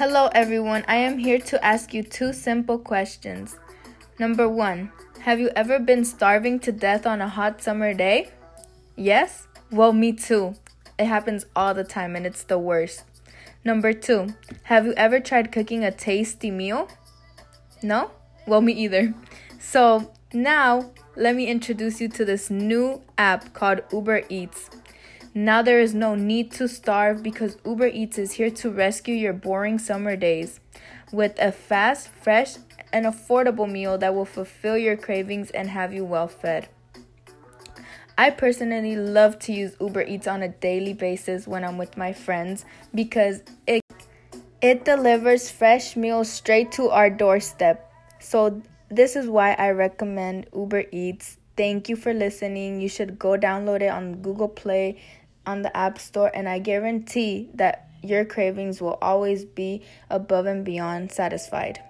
Hello, everyone. I am here to ask you two simple questions. Number one Have you ever been starving to death on a hot summer day? Yes? Well, me too. It happens all the time and it's the worst. Number two Have you ever tried cooking a tasty meal? No? Well, me either. So, now let me introduce you to this new app called Uber Eats. Now there is no need to starve because Uber Eats is here to rescue your boring summer days with a fast, fresh, and affordable meal that will fulfill your cravings and have you well fed. I personally love to use Uber Eats on a daily basis when I'm with my friends because it it delivers fresh meals straight to our doorstep. So this is why I recommend Uber Eats. Thank you for listening. You should go download it on Google Play on the App Store, and I guarantee that your cravings will always be above and beyond satisfied.